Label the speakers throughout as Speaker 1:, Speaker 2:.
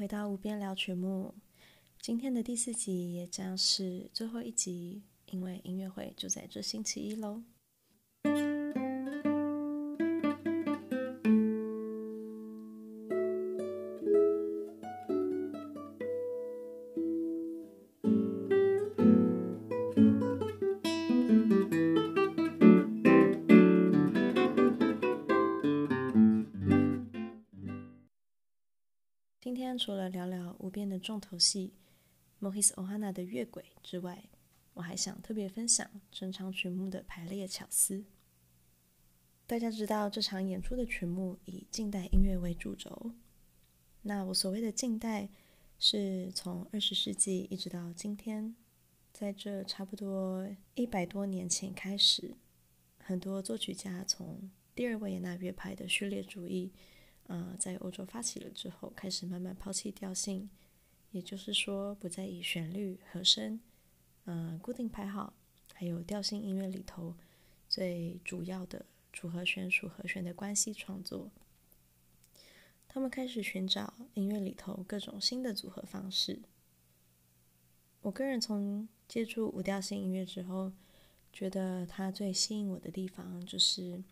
Speaker 1: 回到无边聊曲目。今天的第四集也将是最后一集，因为音乐会就在这星期一喽。除了聊聊无边的重头戏 Mohis Ohana 的乐轨之外，我还想特别分享整场曲目的排列巧思。大家知道这场演出的曲目以近代音乐为主轴，那我所谓的近代是从二十世纪一直到今天，在这差不多一百多年前开始，很多作曲家从第二维也纳乐派的序列主义。呃，在欧洲发起了之后，开始慢慢抛弃调性，也就是说，不再以旋律、和声、嗯固定拍号，还有调性音乐里头最主要的主和弦、属和弦的关系创作。他们开始寻找音乐里头各种新的组合方式。我个人从接触无调性音乐之后，觉得它最吸引我的地方就是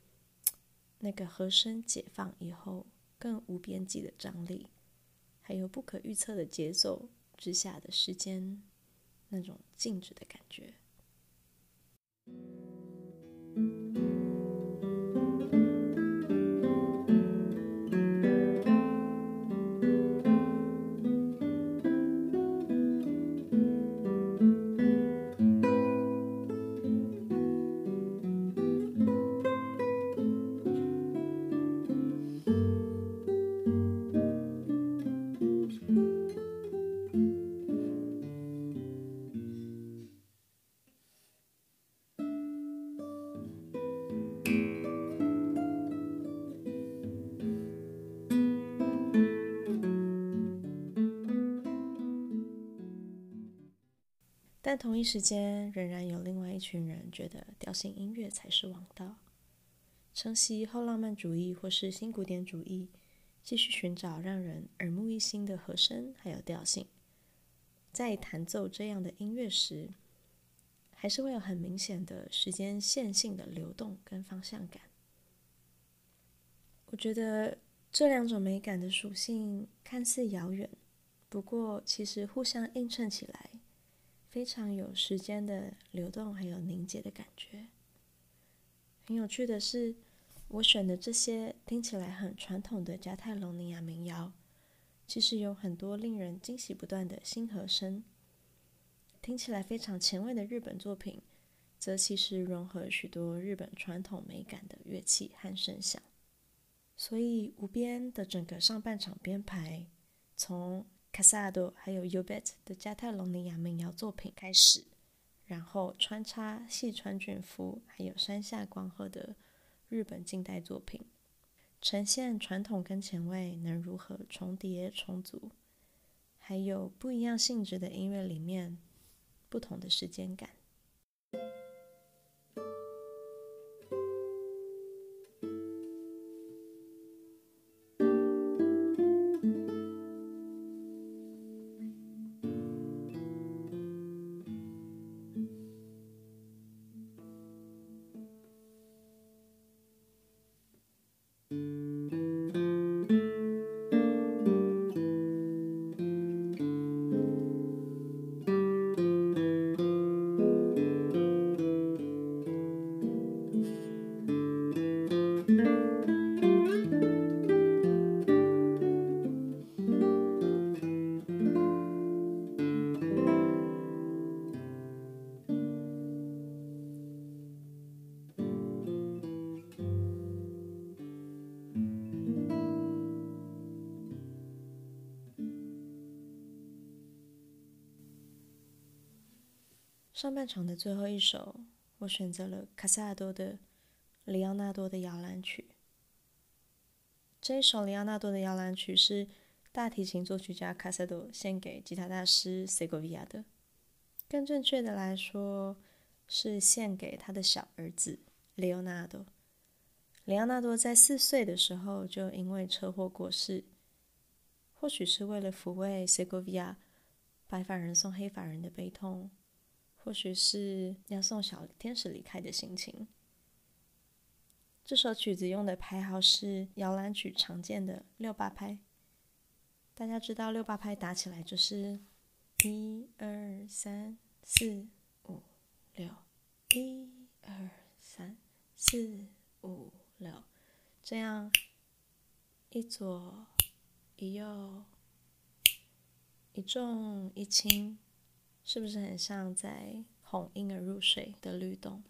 Speaker 1: 那个和声解放以后。更无边际的张力，还有不可预测的节奏之下的时间，那种静止的感觉。但同一时间，仍然有另外一群人觉得调性音乐才是王道，承袭后浪漫主义或是新古典主义，继续寻找让人耳目一新的和声还有调性。在弹奏这样的音乐时，还是会有很明显的时间线性的流动跟方向感。我觉得这两种美感的属性看似遥远，不过其实互相映衬起来。非常有时间的流动，还有凝结的感觉。很有趣的是，我选的这些听起来很传统的加泰隆尼亚民谣，其实有很多令人惊喜不断的新和声。听起来非常前卫的日本作品，则其实融合许多日本传统美感的乐器和声响。所以无边的整个上半场编排，从卡萨多还有 Ubet 的加泰隆尼亚民谣作品开始，然后穿插细川俊夫还有山下光和的日本近代作品，呈现传统跟前卫能如何重叠重组，还有不一样性质的音乐里面不同的时间感。上半场的最后一首，我选择了卡萨多的《里奥纳多的摇篮曲》。这一首里奥纳多的摇篮曲是大提琴作曲家卡萨多献给吉他大师塞戈维亚的，更正确的来说，是献给他的小儿子里奥纳多。里奥纳多在四岁的时候就因为车祸过世，或许是为了抚慰塞戈维亚白发人送黑发人的悲痛，或许是要送小天使离开的心情。这首曲子用的拍号是摇篮曲常见的六八拍。大家知道六八拍打起来就是一二三四五六，一二三四五六，这样一左一右，一重一轻，是不是很像在哄婴儿入睡的律动？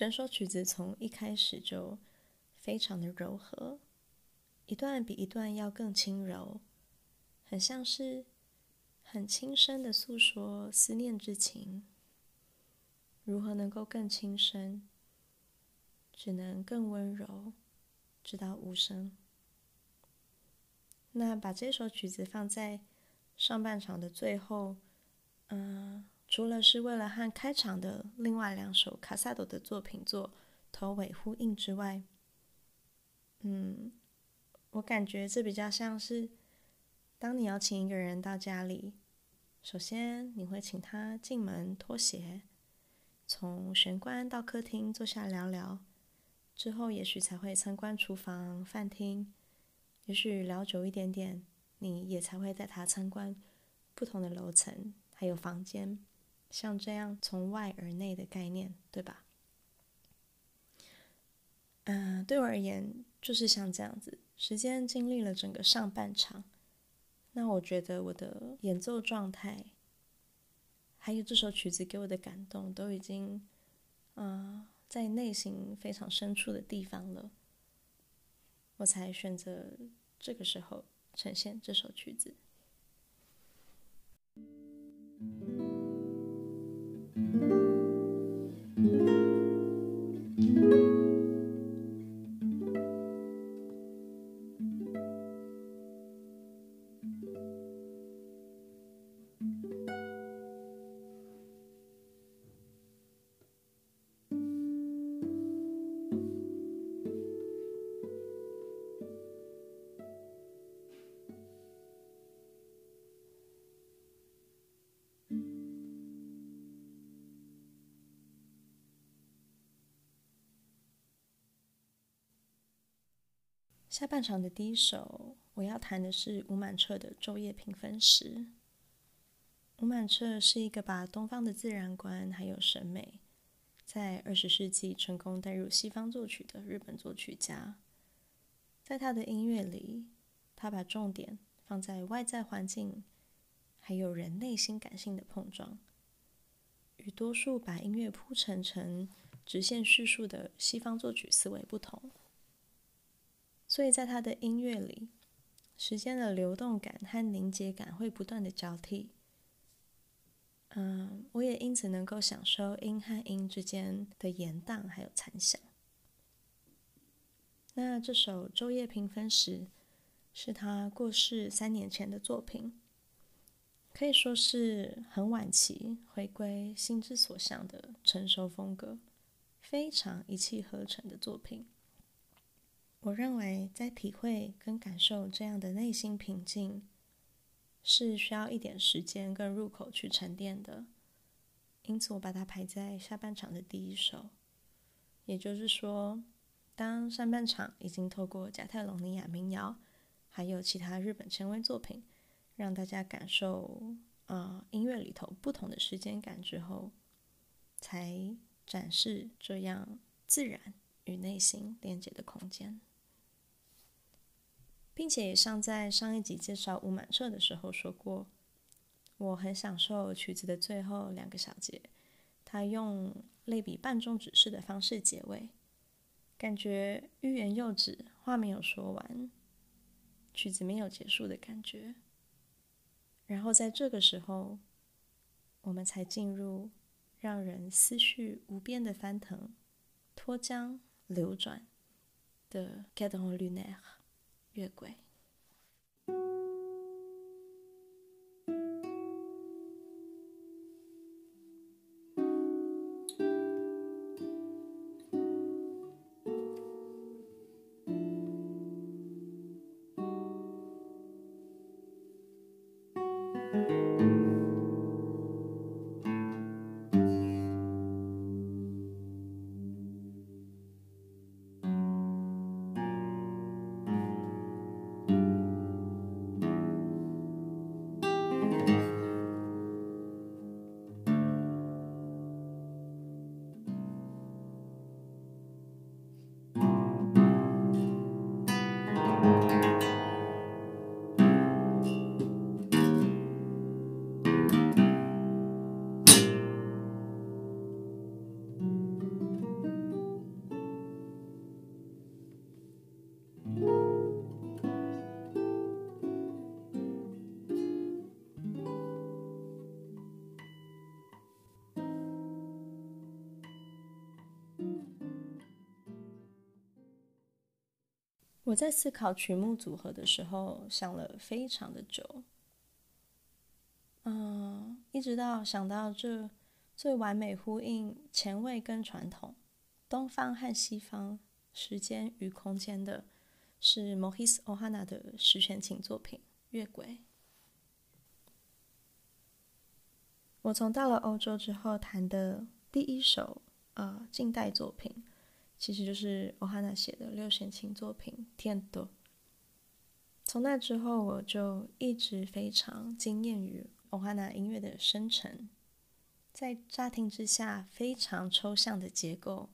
Speaker 1: 整首曲子从一开始就非常的柔和，一段比一段要更轻柔，很像是很轻声的诉说思念之情。如何能够更轻声？只能更温柔，直到无声。那把这首曲子放在上半场的最后，嗯。除了是为了和开场的另外两首卡萨多的作品做头尾呼应之外，嗯，我感觉这比较像是，当你邀请一个人到家里，首先你会请他进门脱鞋，从玄关到客厅坐下聊聊，之后也许才会参观厨房、饭厅，也许聊久一点点，你也才会带他参观不同的楼层还有房间。像这样从外而内的概念，对吧？嗯，对我而言就是像这样子。时间经历了整个上半场，那我觉得我的演奏状态，还有这首曲子给我的感动，都已经，啊，在内心非常深处的地方了，我才选择这个时候呈现这首曲子。thank you 下半场的第一首，我要弹的是吴满彻的《昼夜平分时》。吴满彻是一个把东方的自然观还有审美，在二十世纪成功带入西方作曲的日本作曲家。在他的音乐里，他把重点放在外在环境还有人内心感性的碰撞，与多数把音乐铺陈成直线叙述的西方作曲思维不同。所以在他的音乐里，时间的流动感和凝结感会不断的交替。嗯，我也因此能够享受音和音之间的延宕还有残响。那这首《昼夜平分时》是他过世三年前的作品，可以说是很晚期回归心之所向的成熟风格，非常一气呵成的作品。我认为，在体会跟感受这样的内心平静，是需要一点时间跟入口去沉淀的。因此，我把它排在下半场的第一首。也就是说，当上半场已经透过加泰隆尼亚民谣，还有其他日本前卫作品，让大家感受啊音乐里头不同的时间感之后，才展示这样自然与内心连接的空间。并且也像在上一集介绍吴满彻的时候说过，我很享受曲子的最后两个小节，他用类比半中指式的方式结尾，感觉欲言又止，话没有说完，曲子没有结束的感觉。然后在这个时候，我们才进入让人思绪无边的翻腾、脱缰流转的 Cadran Lune 月轨。我在思考曲目组合的时候，想了非常的久，嗯，一直到想到这最完美呼应前卫跟传统、东方和西方、时间与空间的，是 Mohis Ohana 的十弦琴作品《月轨》。我从到了欧洲之后弹的第一首呃近代作品。其实就是欧哈娜写的六弦琴作品《天多》。从那之后，我就一直非常惊艳于欧哈娜音乐的深沉，在乍听之下非常抽象的结构，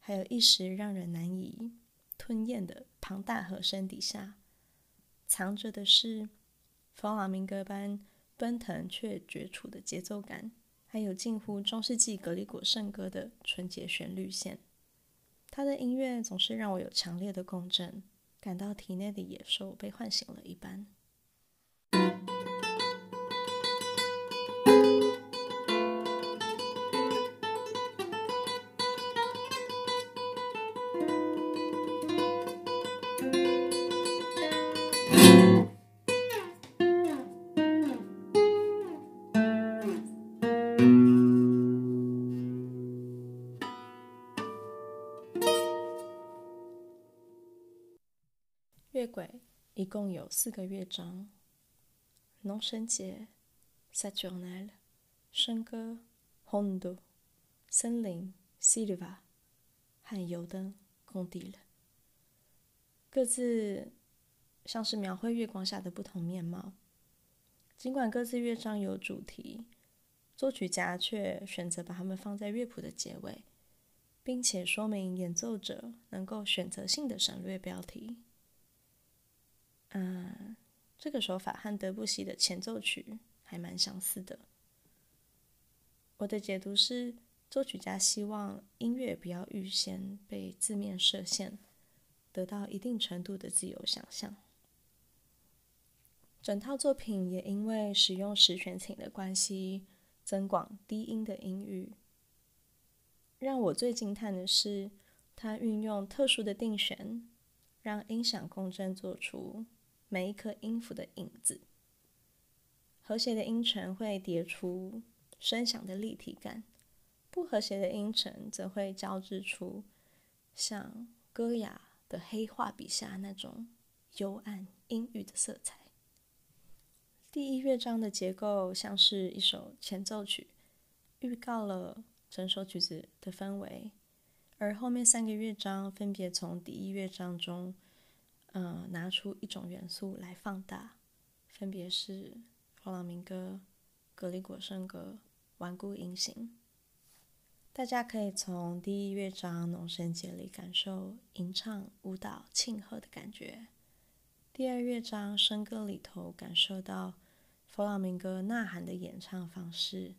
Speaker 1: 还有一时让人难以吞咽的庞大和声底下，藏着的是弗朗明哥般奔腾却绝处的节奏感，还有近乎中世纪格里果圣歌的纯洁旋律线。他的音乐总是让我有强烈的共振，感到体内的野兽被唤醒了一般。月轨一共有四个乐章：农神节 （Saturnal）、笙歌 （Hondo）、森林 （Silva） 和油灯 c o n d i l 各自像是描绘月光下的不同面貌。尽管各自乐章有主题，作曲家却选择把它们放在乐谱的结尾，并且说明演奏者能够选择性的省略标题。嗯，这个手法和德布西的前奏曲还蛮相似的。我的解读是，作曲家希望音乐不要预先被字面设限，得到一定程度的自由想象。整套作品也因为使用十弦琴的关系，增广低音的音域。让我最惊叹的是，它运用特殊的定弦，让音响共振做出。每一颗音符的影子，和谐的音程会叠出声响的立体感，不和谐的音程则会交织出像歌雅的黑画笔下那种幽暗阴郁的色彩。第一乐章的结构像是一首前奏曲，预告了整首曲子的氛围，而后面三个乐章分别从第一乐章中。嗯，拿出一种元素来放大，分别是弗朗明哥、格里果圣歌、顽固音型。大家可以从第一乐章农神节里感受吟唱、舞蹈、庆贺的感觉；第二乐章笙歌里头感受到弗朗明哥呐喊的演唱方式，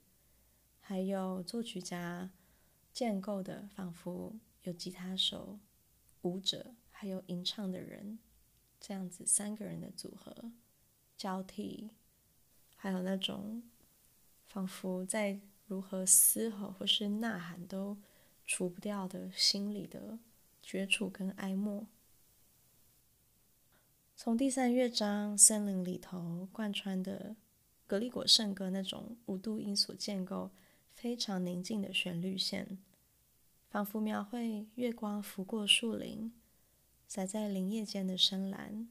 Speaker 1: 还有作曲家建构的，仿佛有吉他手、舞者，还有吟唱的人，这样子三个人的组合交替，还有那种仿佛在如何嘶吼或是呐喊都除不掉的心里的绝处跟哀莫。从第三乐章森林里头贯穿的格里果圣歌那种五度音所建构非常宁静的旋律线，仿佛描绘月光拂过树林，洒在林叶间的深蓝，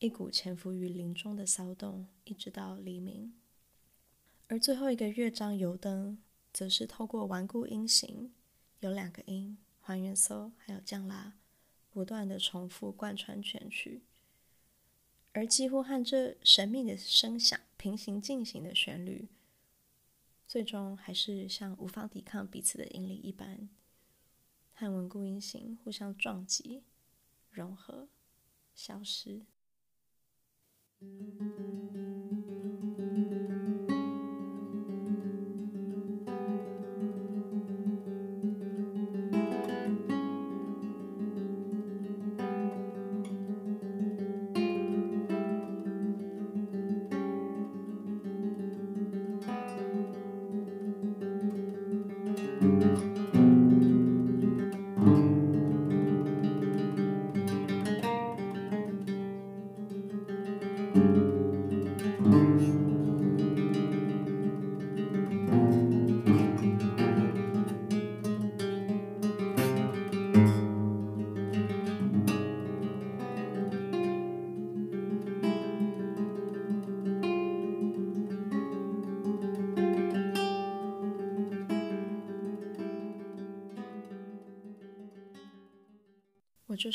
Speaker 1: 一股潜伏于林中的骚动，一直到黎明。而最后一个乐章油灯，则是透过顽固音型，有两个音还原嗦还有降拉。不断的重复贯穿全曲，而几乎和这神秘的声响平行进行的旋律，最终还是像无法抵抗彼此的引力一般，和稳固音型互相撞击、融合、消失。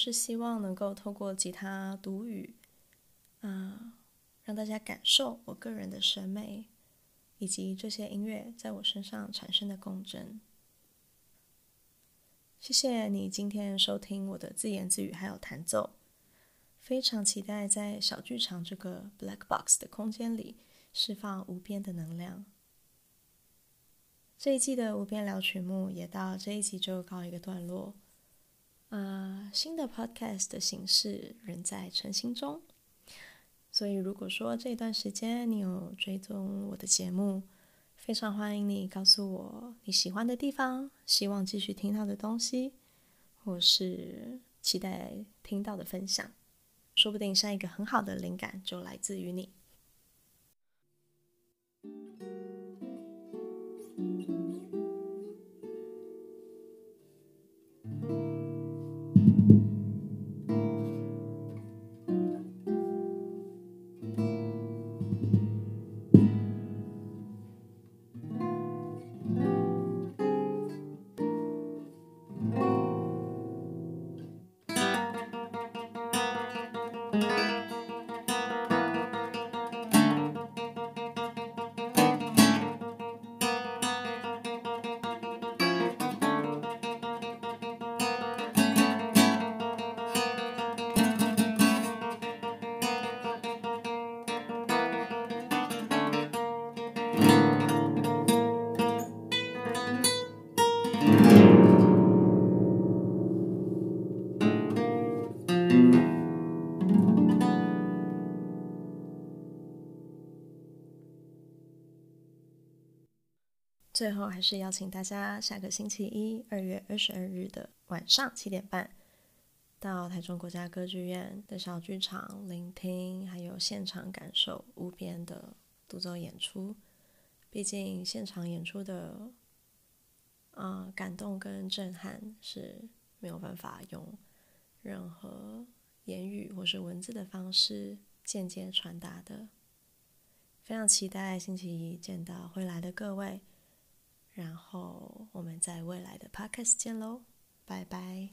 Speaker 1: 是希望能够透过吉他独语，啊，让大家感受我个人的审美，以及这些音乐在我身上产生的共振。谢谢你今天收听我的自言自语还有弹奏，非常期待在小剧场这个 black box 的空间里释放无边的能量。这一季的无边聊曲目也到这一集就告一个段落。啊，新的 podcast 的形式仍在成型中，所以如果说这段时间你有追踪我的节目，非常欢迎你告诉我你喜欢的地方，希望继续听到的东西，或是期待听到的分享，说不定下一个很好的灵感就来自于你。最后，还是邀请大家下个星期一，二月二十二日的晚上七点半，到台中国家歌剧院的小剧场聆听，还有现场感受无边的独奏演出。毕竟，现场演出的啊感动跟震撼是没有办法用任何言语或是文字的方式间接传达的。非常期待星期一见到会来的各位。然后我们在未来的 podcast 见喽，拜拜。